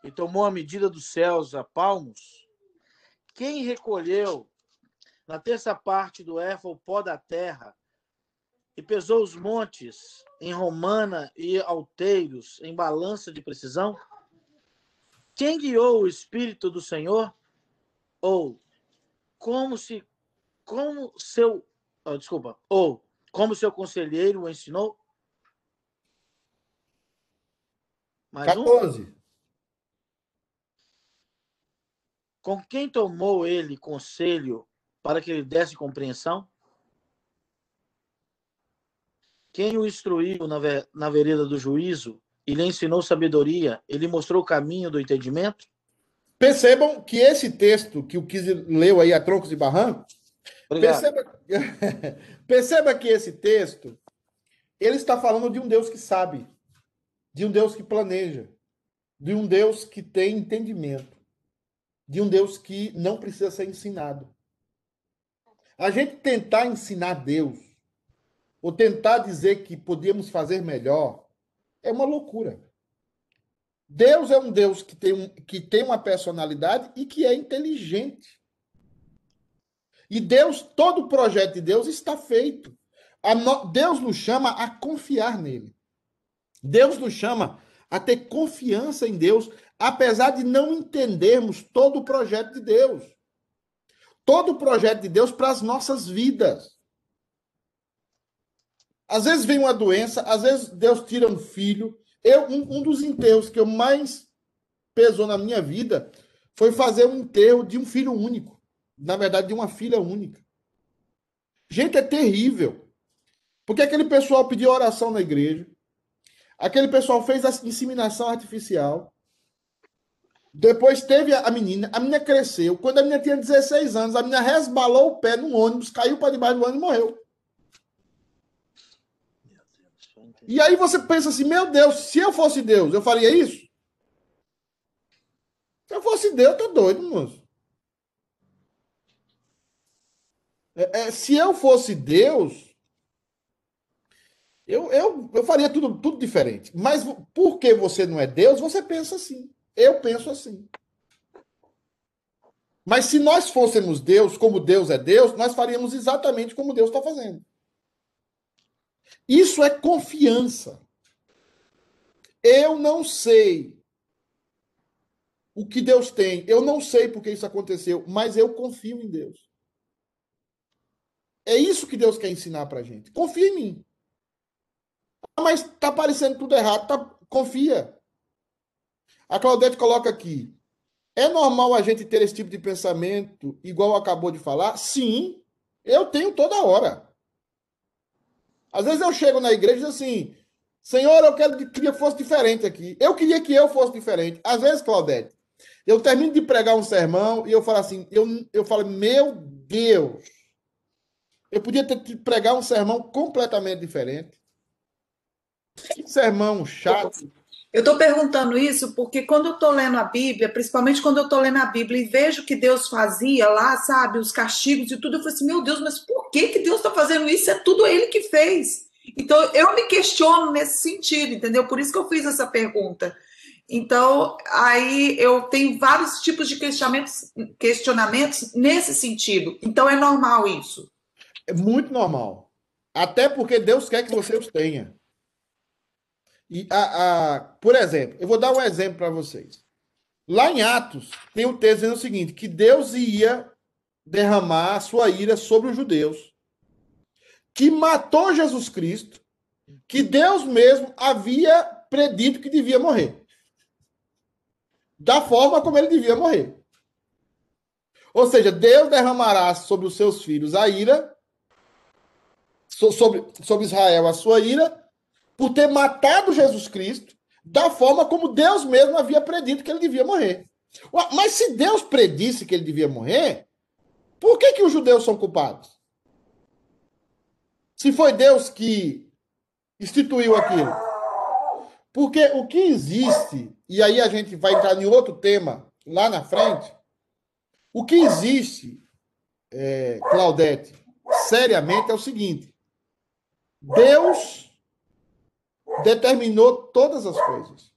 e tomou a medida dos céus a palmos? Quem recolheu na terça parte do éfa o pó da terra e pesou os montes em romana e alteiros em balança de precisão? Quem guiou o espírito do Senhor? Ou como se como seu oh, desculpa, ou como seu conselheiro o ensinou? Mais 14. Um? Com quem tomou ele conselho para que ele desse compreensão? Quem o instruiu na, ver, na vereda do juízo e lhe ensinou sabedoria, ele mostrou o caminho do entendimento? Percebam que esse texto que o Kiz leu aí a troncos e barrancos, perceba, perceba que esse texto ele está falando de um Deus que sabe, de um Deus que planeja, de um Deus que tem entendimento de um Deus que não precisa ser ensinado. A gente tentar ensinar Deus, ou tentar dizer que podíamos fazer melhor, é uma loucura. Deus é um Deus que tem, um, que tem uma personalidade e que é inteligente. E Deus, todo o projeto de Deus está feito. No, Deus nos chama a confiar nele. Deus nos chama a ter confiança em Deus, apesar de não entendermos todo o projeto de Deus. Todo o projeto de Deus para as nossas vidas. Às vezes vem uma doença, às vezes Deus tira um filho. Eu, um, um dos enterros que eu mais pesou na minha vida foi fazer um enterro de um filho único. Na verdade, de uma filha única. Gente, é terrível. Porque aquele pessoal pediu oração na igreja. Aquele pessoal fez a inseminação artificial. Depois teve a menina, a menina cresceu. Quando a menina tinha 16 anos, a menina resbalou o pé num ônibus, caiu para debaixo do ônibus e morreu. E aí você pensa assim, meu Deus, se eu fosse Deus, eu faria isso? Se eu fosse Deus, eu tô doido, moço. É, é, se eu fosse Deus, eu, eu, eu faria tudo, tudo diferente. Mas porque você não é Deus, você pensa assim. Eu penso assim. Mas se nós fôssemos Deus, como Deus é Deus, nós faríamos exatamente como Deus está fazendo. Isso é confiança. Eu não sei o que Deus tem, eu não sei porque isso aconteceu, mas eu confio em Deus. É isso que Deus quer ensinar pra gente. Confia em mim. Ah, mas tá parecendo tudo errado. Tá... Confia. A Claudete coloca aqui. É normal a gente ter esse tipo de pensamento, igual acabou de falar? Sim, eu tenho toda hora. Às vezes eu chego na igreja e digo assim: Senhor, eu quero, queria que fosse diferente aqui. Eu queria que eu fosse diferente. Às vezes, Claudete, eu termino de pregar um sermão e eu falo assim: eu, eu falo, meu Deus, eu podia ter que pregar um sermão completamente diferente. Que sermão chato. Eu estou perguntando isso porque quando eu estou lendo a Bíblia, principalmente quando eu estou lendo a Bíblia e vejo que Deus fazia lá, sabe, os castigos e tudo, eu falo assim, meu Deus, mas por que, que Deus está fazendo isso? É tudo Ele que fez. Então, eu me questiono nesse sentido, entendeu? Por isso que eu fiz essa pergunta. Então, aí eu tenho vários tipos de questionamentos, questionamentos nesse sentido. Então, é normal isso. É muito normal. Até porque Deus quer que você os tenha. E a, a, por exemplo, eu vou dar um exemplo para vocês. Lá em Atos, tem um texto dizendo o seguinte: que Deus ia derramar a sua ira sobre os judeus, que matou Jesus Cristo, que Deus mesmo havia predito que devia morrer. Da forma como ele devia morrer. Ou seja, Deus derramará sobre os seus filhos a ira, sobre, sobre Israel a sua ira, por ter matado Jesus Cristo da forma como Deus mesmo havia predito que ele devia morrer. Mas se Deus predisse que ele devia morrer, por que, que os judeus são culpados? Se foi Deus que instituiu aquilo. Porque o que existe, e aí a gente vai entrar em outro tema lá na frente, o que existe, é, Claudete, seriamente é o seguinte: Deus determinou todas as coisas.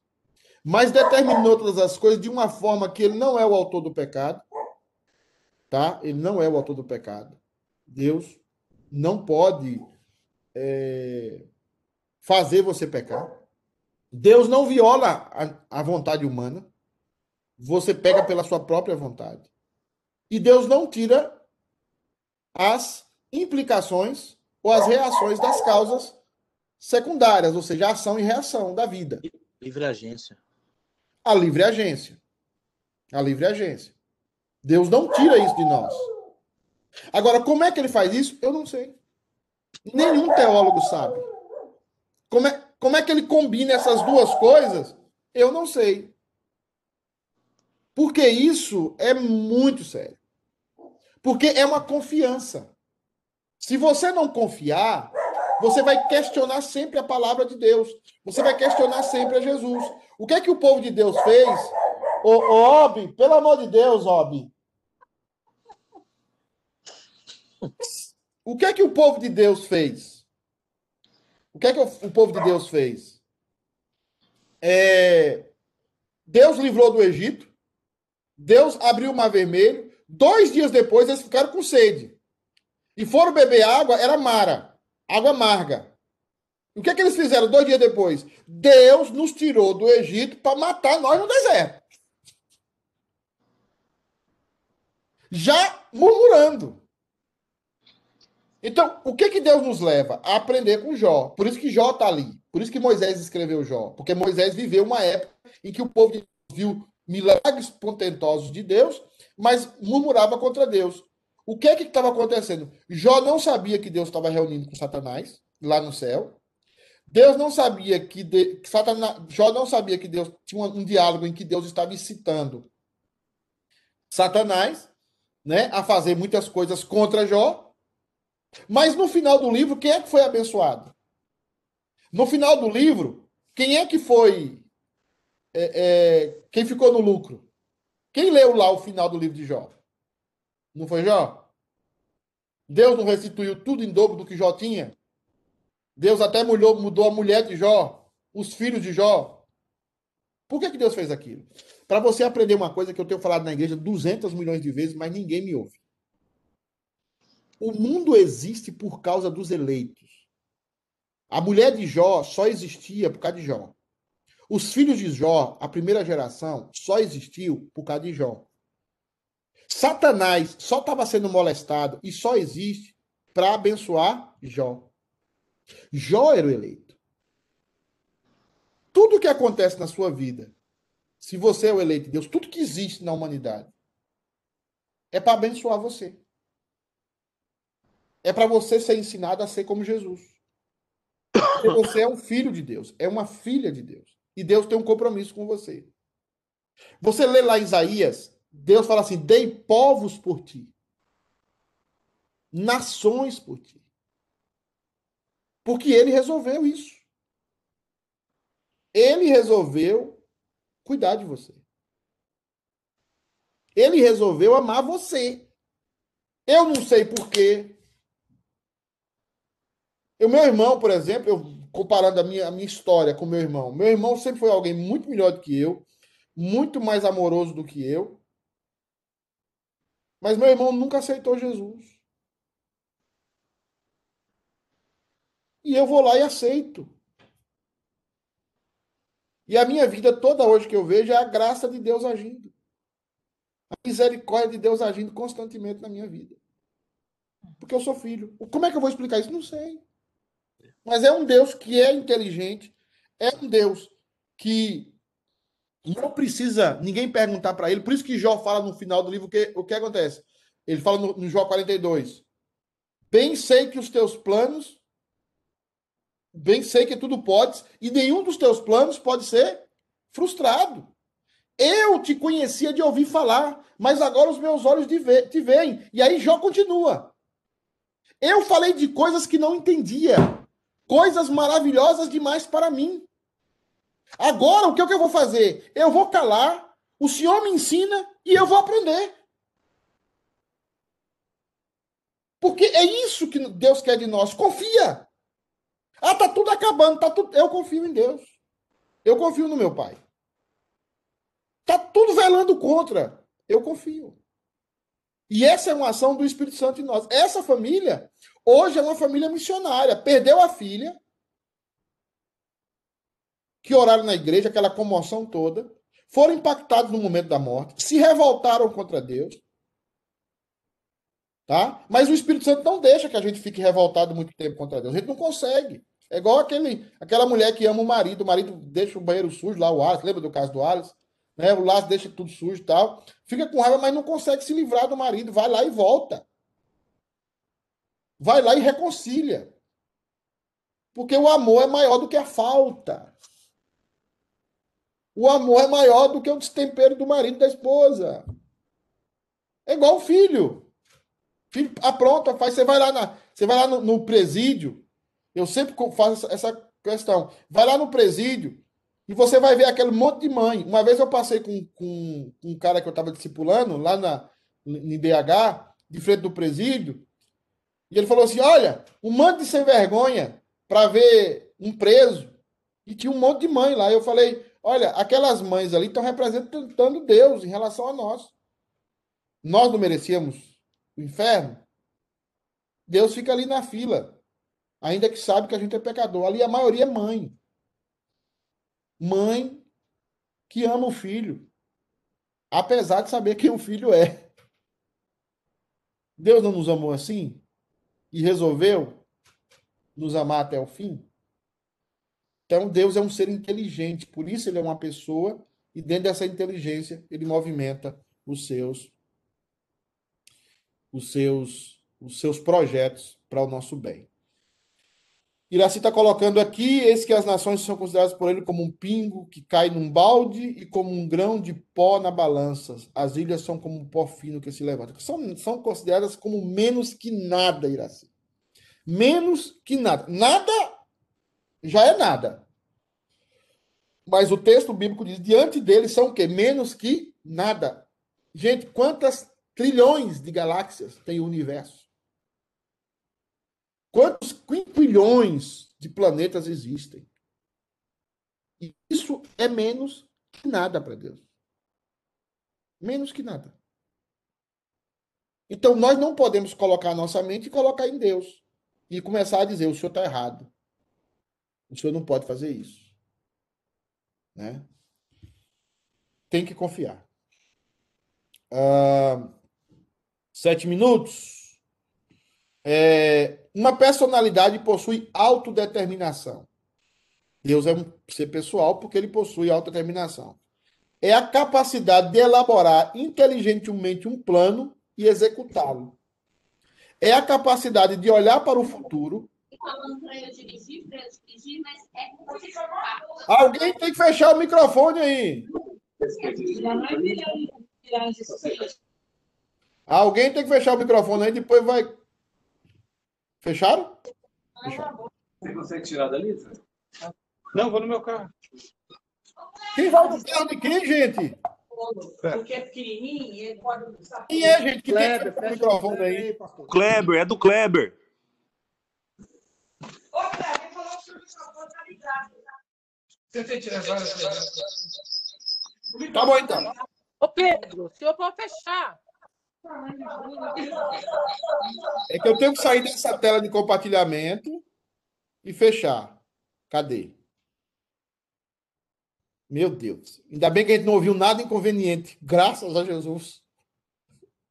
Mas determinou todas as coisas de uma forma que ele não é o autor do pecado. Tá? Ele não é o autor do pecado. Deus não pode é, fazer você pecar. Deus não viola a, a vontade humana. Você pega pela sua própria vontade. E Deus não tira as implicações ou as reações das causas secundárias, ou seja, ação e reação da vida. Livre agência. A livre agência. A livre agência. Deus não tira isso de nós. Agora, como é que ele faz isso? Eu não sei. Nenhum teólogo sabe. Como é, como é que ele combina essas duas coisas? Eu não sei. Porque isso é muito sério. Porque é uma confiança. Se você não confiar, você vai questionar sempre a palavra de Deus. Você vai questionar sempre a Jesus. O que é que o povo de Deus fez? Ô, ô Obi, pelo amor de Deus, Obi. O que é que o povo de Deus fez? O que é que o, povo de Deus fez? É, Deus livrou do Egito. Deus abriu o mar vermelho. Dois dias depois, eles ficaram com sede. E foram beber água, era Mara água amarga. O que é que eles fizeram dois dias depois? Deus nos tirou do Egito para matar nós no deserto. Já murmurando. Então, o que que Deus nos leva? A aprender com Jó. Por isso que Jó está ali. Por isso que Moisés escreveu Jó. Porque Moisés viveu uma época em que o povo viu milagres portentosos de Deus, mas murmurava contra Deus. O que é que estava acontecendo? Jó não sabia que Deus estava reunindo com Satanás lá no céu. Deus não sabia que, de, que Satanás, Jó não sabia que Deus tinha um, diálogo em que Deus estava incitando Satanás, né, a fazer muitas coisas contra Jó. Mas no final do livro, quem é que foi abençoado? No final do livro, quem é que foi? É, é, quem ficou no lucro? Quem leu lá o final do livro de Jó? Não foi Jó? Deus não restituiu tudo em dobro do que Jó tinha? Deus até mudou, mudou a mulher de Jó, os filhos de Jó. Por que, que Deus fez aquilo? Para você aprender uma coisa que eu tenho falado na igreja 200 milhões de vezes, mas ninguém me ouve. O mundo existe por causa dos eleitos. A mulher de Jó só existia por causa de Jó. Os filhos de Jó, a primeira geração, só existiu por causa de Jó. Satanás só estava sendo molestado e só existe para abençoar Jó. Jó era o eleito. Tudo que acontece na sua vida, se você é o eleito de Deus, tudo que existe na humanidade, é para abençoar você. É para você ser ensinado a ser como Jesus. Porque você é um filho de Deus, é uma filha de Deus. E Deus tem um compromisso com você. Você lê lá Isaías, Deus fala assim: dei povos por ti, nações por ti. Porque ele resolveu isso. Ele resolveu cuidar de você. Ele resolveu amar você. Eu não sei porquê. O meu irmão, por exemplo, eu comparando a minha, a minha história com meu irmão, meu irmão sempre foi alguém muito melhor do que eu, muito mais amoroso do que eu. Mas meu irmão nunca aceitou Jesus. E eu vou lá e aceito. E a minha vida toda hoje que eu vejo é a graça de Deus agindo. A misericórdia de Deus agindo constantemente na minha vida. Porque eu sou filho. Como é que eu vou explicar isso? Não sei. Mas é um Deus que é inteligente, é um Deus que não precisa ninguém perguntar para ele. Por isso que Jó fala no final do livro que, o que acontece. Ele fala no, no Jó 42. Bem sei que os teus planos, bem sei que tudo podes, e nenhum dos teus planos pode ser frustrado. Eu te conhecia de ouvir falar, mas agora os meus olhos te veem. E aí Jó continua. Eu falei de coisas que não entendia, coisas maravilhosas demais para mim. Agora, o que, é que eu vou fazer? Eu vou calar, o Senhor me ensina e eu vou aprender. Porque é isso que Deus quer de nós. Confia. Ah, tá tudo acabando, tá tudo. Eu confio em Deus. Eu confio no meu Pai. Tá tudo velando contra. Eu confio. E essa é uma ação do Espírito Santo em nós. Essa família hoje é uma família missionária. Perdeu a filha, que oraram na igreja, aquela comoção toda, foram impactados no momento da morte, se revoltaram contra Deus. Tá? Mas o Espírito Santo não deixa que a gente fique revoltado muito tempo contra Deus. A gente não consegue. É igual aquele, aquela mulher que ama o marido, o marido deixa o banheiro sujo lá, o Alice, lembra do caso do Alice? Né? O Alice deixa tudo sujo e tal. Fica com raiva, mas não consegue se livrar do marido. Vai lá e volta. Vai lá e reconcilia. Porque o amor é maior do que a falta. O amor é maior do que o destempero do marido e da esposa. É igual o filho. Filho apronta, faz. Você vai lá, na, você vai lá no, no presídio. Eu sempre faço essa, essa questão. Vai lá no presídio e você vai ver aquele monte de mãe. Uma vez eu passei com, com, com um cara que eu estava discipulando lá na, em BH, de frente do presídio, e ele falou assim: Olha, um monte de sem vergonha para ver um preso. E tinha um monte de mãe lá. Eu falei: Olha, aquelas mães ali estão representando Deus em relação a nós. Nós não merecíamos o inferno. Deus fica ali na fila, ainda que sabe que a gente é pecador. Ali a maioria é mãe. Mãe que ama o filho, apesar de saber quem o filho é. Deus não nos amou assim e resolveu nos amar até o fim? Então, Deus é um ser inteligente, por isso ele é uma pessoa, e dentro dessa inteligência, ele movimenta os seus os seus os seus projetos para o nosso bem. Iraci está colocando aqui, eis que as nações são consideradas por ele como um pingo que cai num balde e como um grão de pó na balança. As ilhas são como um pó fino que se levanta. São, são consideradas como menos que nada, Iraci. Menos que nada. Nada já é nada. Mas o texto bíblico diz: diante dele são o quê? Menos que nada. Gente, quantas trilhões de galáxias tem o universo? Quantos quinquilhões de planetas existem? E isso é menos que nada para Deus. Menos que nada. Então nós não podemos colocar a nossa mente e colocar em Deus. E começar a dizer: o senhor está errado. O senhor não pode fazer isso. Né? Tem que confiar. Sete minutos. É, uma personalidade possui autodeterminação. Deus é um ser pessoal porque ele possui autodeterminação. É a capacidade de elaborar inteligentemente um plano e executá-lo. É a capacidade de olhar para o futuro. Alguém tem que fechar o microfone aí. Alguém tem que fechar o microfone aí, depois vai. Fecharam? Fecharam. Você consegue tirar dali? Não, vou no meu carro. Quem vai no carro de quem, gente? Porque é pequenininho e ele pode. Quem é, gente? Que Kleber, tem o fecha microfone aí? pastor. Kleber, é do Kleber. Ô, Cléber, ele falou que o microfone tá ligado. Tentei tirar várias vezes. Tá bom, então. Ô, Pedro, o senhor pode fechar. É que eu tenho que sair dessa tela de compartilhamento e fechar. Cadê? Meu Deus. Ainda bem que a gente não ouviu nada inconveniente. Graças a Jesus.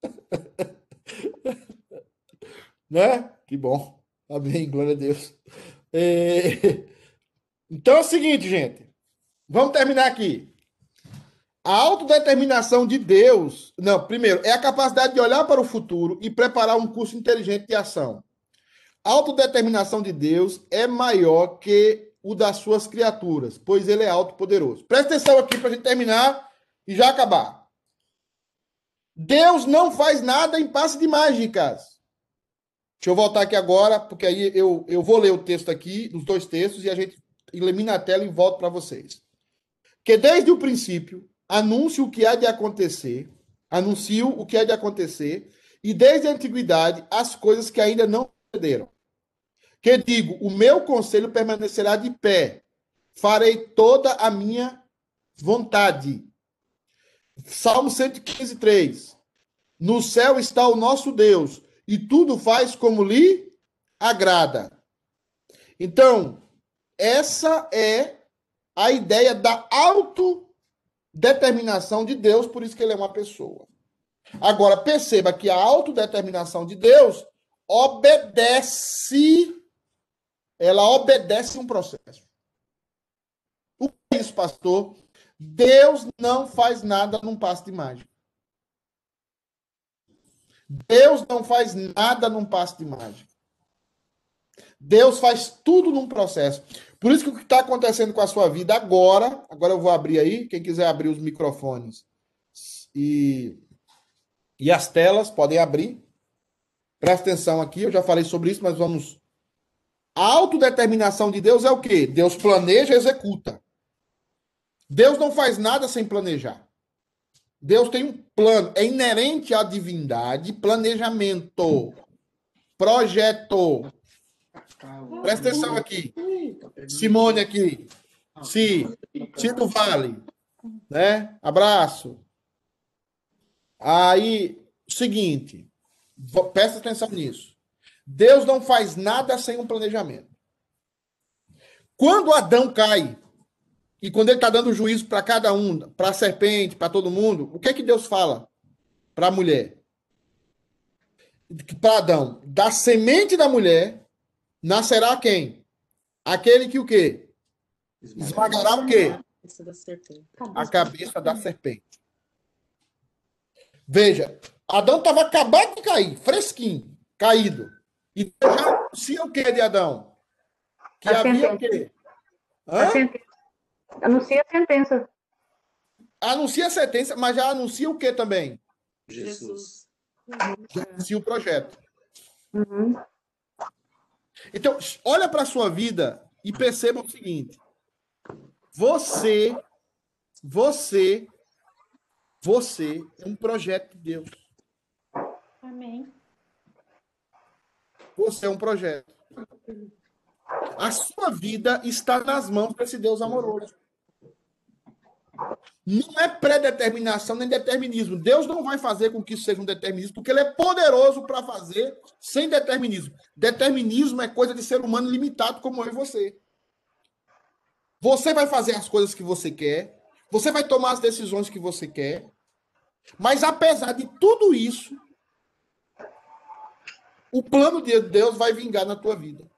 né? Que bom. Amém. Glória a Deus. É, Então é o seguinte, gente. Vamos terminar aqui. A autodeterminação de Deus. Não, primeiro, é a capacidade de olhar para o futuro e preparar um curso inteligente de ação. A autodeterminação de Deus é maior que o das suas criaturas, pois ele é autopoderoso. Presta atenção aqui para a gente terminar e já acabar. Deus não faz nada em passe de mágicas. Deixa eu voltar aqui agora, porque aí eu, eu vou ler o texto aqui, os dois textos, e a gente elimina a tela e volto para vocês. Que desde o princípio anuncio o que há de acontecer, anuncio o que há de acontecer, e desde a antiguidade as coisas que ainda não sucederam. Que digo, o meu conselho permanecerá de pé, farei toda a minha vontade. Salmo 115, 3. No céu está o nosso Deus, e tudo faz como lhe agrada. Então, essa é a ideia da autodeterminação de Deus, por isso que ele é uma pessoa. Agora, perceba que a autodeterminação de Deus obedece, ela obedece um processo. O que é isso, pastor? Deus não faz nada num passo de mágica. Deus não faz nada num passo de mágica. Deus faz tudo num processo. Por isso que o que está acontecendo com a sua vida agora, agora eu vou abrir aí, quem quiser abrir os microfones e, e as telas, podem abrir. Presta atenção aqui, eu já falei sobre isso, mas vamos. A autodeterminação de Deus é o quê? Deus planeja e executa. Deus não faz nada sem planejar. Deus tem um plano. É inerente à divindade planejamento, projeto. Presta atenção aqui. Simone aqui. Si. Si do Vale. Né? Abraço. Aí, seguinte. Presta atenção nisso. Deus não faz nada sem um planejamento. Quando Adão cai, e quando ele está dando juízo para cada um, para a serpente, para todo mundo, o que é que Deus fala para a mulher? Para Adão, da semente da mulher nascerá quem? Aquele que o quê? Esmagará o quê? A cabeça da serpente. Veja, Adão estava acabado de cair, fresquinho, caído. E Deus já anuncia o que de Adão? Que A havia o sentença. quê? A. Anuncia a sentença. Anuncia a sentença, mas já anuncia o que também? Jesus. Já anuncia o projeto. Uhum. Então, olha para a sua vida e perceba o seguinte: você, você, você é um projeto de Deus. Amém. Você é um projeto. A sua vida está nas mãos desse Deus amoroso. Não é predeterminação nem determinismo. Deus não vai fazer com que isso seja um determinismo, porque ele é poderoso para fazer sem determinismo. Determinismo é coisa de ser humano limitado como eu e você. Você vai fazer as coisas que você quer, você vai tomar as decisões que você quer, mas apesar de tudo isso, o plano de Deus vai vingar na tua vida.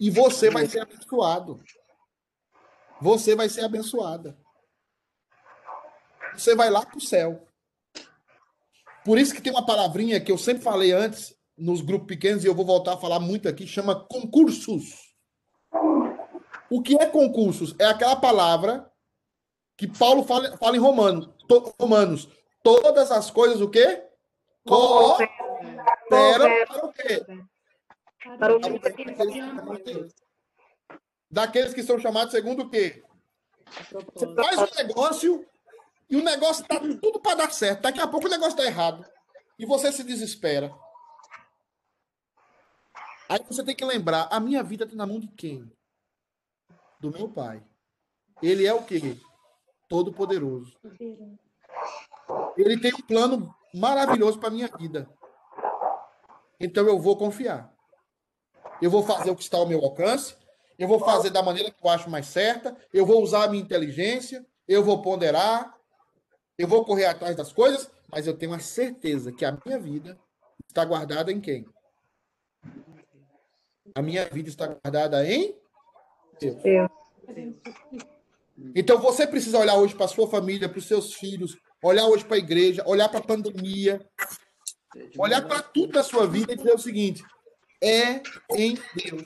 E você vai ser abençoado. Você vai ser abençoada. Você vai lá para o céu. Por isso que tem uma palavrinha que eu sempre falei antes nos grupos pequenos e eu vou voltar a falar muito aqui, chama concursos. O que é concursos? É aquela palavra que Paulo fala, fala em Romanos, to, Romanos. Todas as coisas o quê? Cooperam para o quê? Para o Daqueles que são chamados segundo o quê? Você faz um negócio e o negócio tá tudo para dar certo. Daqui a pouco o negócio tá errado. E você se desespera. Aí você tem que lembrar, a minha vida está na mão de quem? Do meu pai. Ele é o quê? Todo poderoso. Ele tem um plano maravilhoso para minha vida. Então eu vou confiar. Eu vou fazer o que está ao meu alcance, eu vou fazer da maneira que eu acho mais certa, eu vou usar a minha inteligência, eu vou ponderar, eu vou correr atrás das coisas, mas eu tenho a certeza que a minha vida está guardada em quem? A minha vida está guardada em Deus. Deus. Então você precisa olhar hoje para sua família, para os seus filhos, olhar hoje para a igreja, olhar para a pandemia, olhar para tudo da sua vida e dizer o seguinte: é em Deus.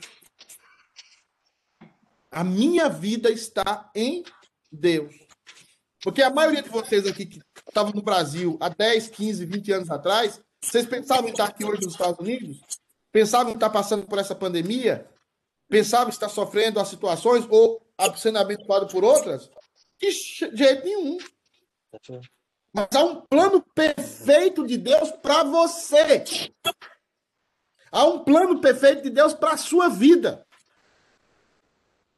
A minha vida está em Deus. Porque a maioria de vocês aqui que estavam no Brasil há 10, 15, 20 anos atrás, vocês pensavam em estar aqui hoje nos Estados Unidos? Pensavam em estar passando por essa pandemia? Pensavam em estar sofrendo as situações ou sendo abençoado por outras? De jeito nenhum. Mas há um plano perfeito de Deus para você. Há um plano perfeito de Deus para a sua vida.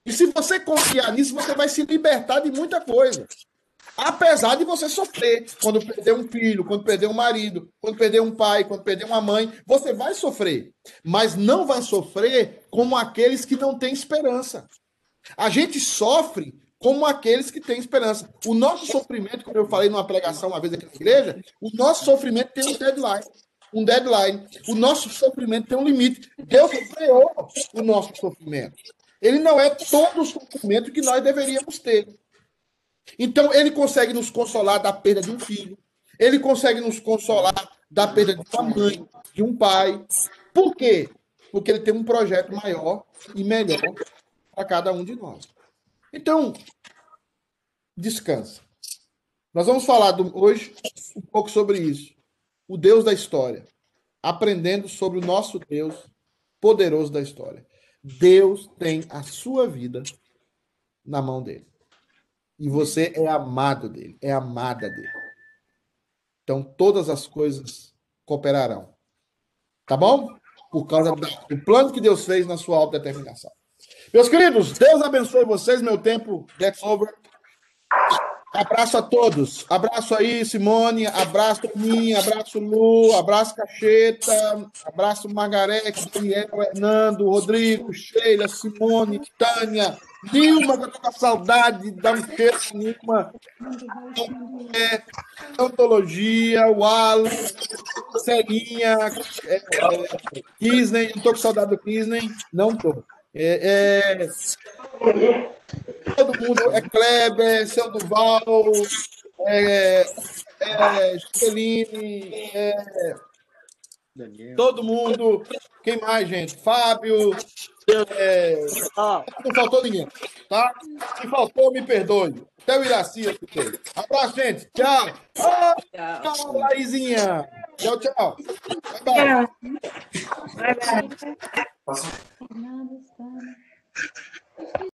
E se você confiar nisso, você vai se libertar de muita coisa. Apesar de você sofrer quando perder um filho, quando perder um marido, quando perder um pai, quando perder uma mãe, você vai sofrer. Mas não vai sofrer como aqueles que não têm esperança. A gente sofre como aqueles que têm esperança. O nosso sofrimento, como eu falei numa pregação uma vez aqui na igreja, o nosso sofrimento tem um deadline. Um deadline. O nosso sofrimento tem um limite. Deus criou o nosso sofrimento. Ele não é todo o sofrimento que nós deveríamos ter. Então, ele consegue nos consolar da perda de um filho. Ele consegue nos consolar da perda de uma mãe, de um pai. Por quê? Porque ele tem um projeto maior e melhor para cada um de nós. Então, descansa. Nós vamos falar do, hoje um pouco sobre isso. O Deus da história. Aprendendo sobre o nosso Deus poderoso da história. Deus tem a sua vida na mão dele. E você é amado dele, é amada dele. Então todas as coisas cooperarão. Tá bom? Por causa do plano que Deus fez na sua autodeterminação. Meus queridos, Deus abençoe vocês. Meu tempo gets over. Abraço a todos. Abraço aí, Simone. Abraço Toninho. Abraço Lu. Abraço Cacheta. Abraço Margarete, Daniel, Hernando, Rodrigo, Sheila, Simone, Tânia, Nilma, que eu tô com saudade. Dá um cheiro, Nilma. É, Antologia, Wallace, Celinha, é, é, Disney. Não tô com saudade do Disney. Não tô. É, é, todo mundo é Kleber, seu Duval, é, é é, todo mundo. Quem mais, gente? Fábio. É, não faltou ninguém, tá? Se faltou, me perdoe. Até o Iraci eu fiquei. Abraço, gente. Tchau. Ah, tchau, Laizinha. Ciao, ciao. Bye, bye. bye, bye.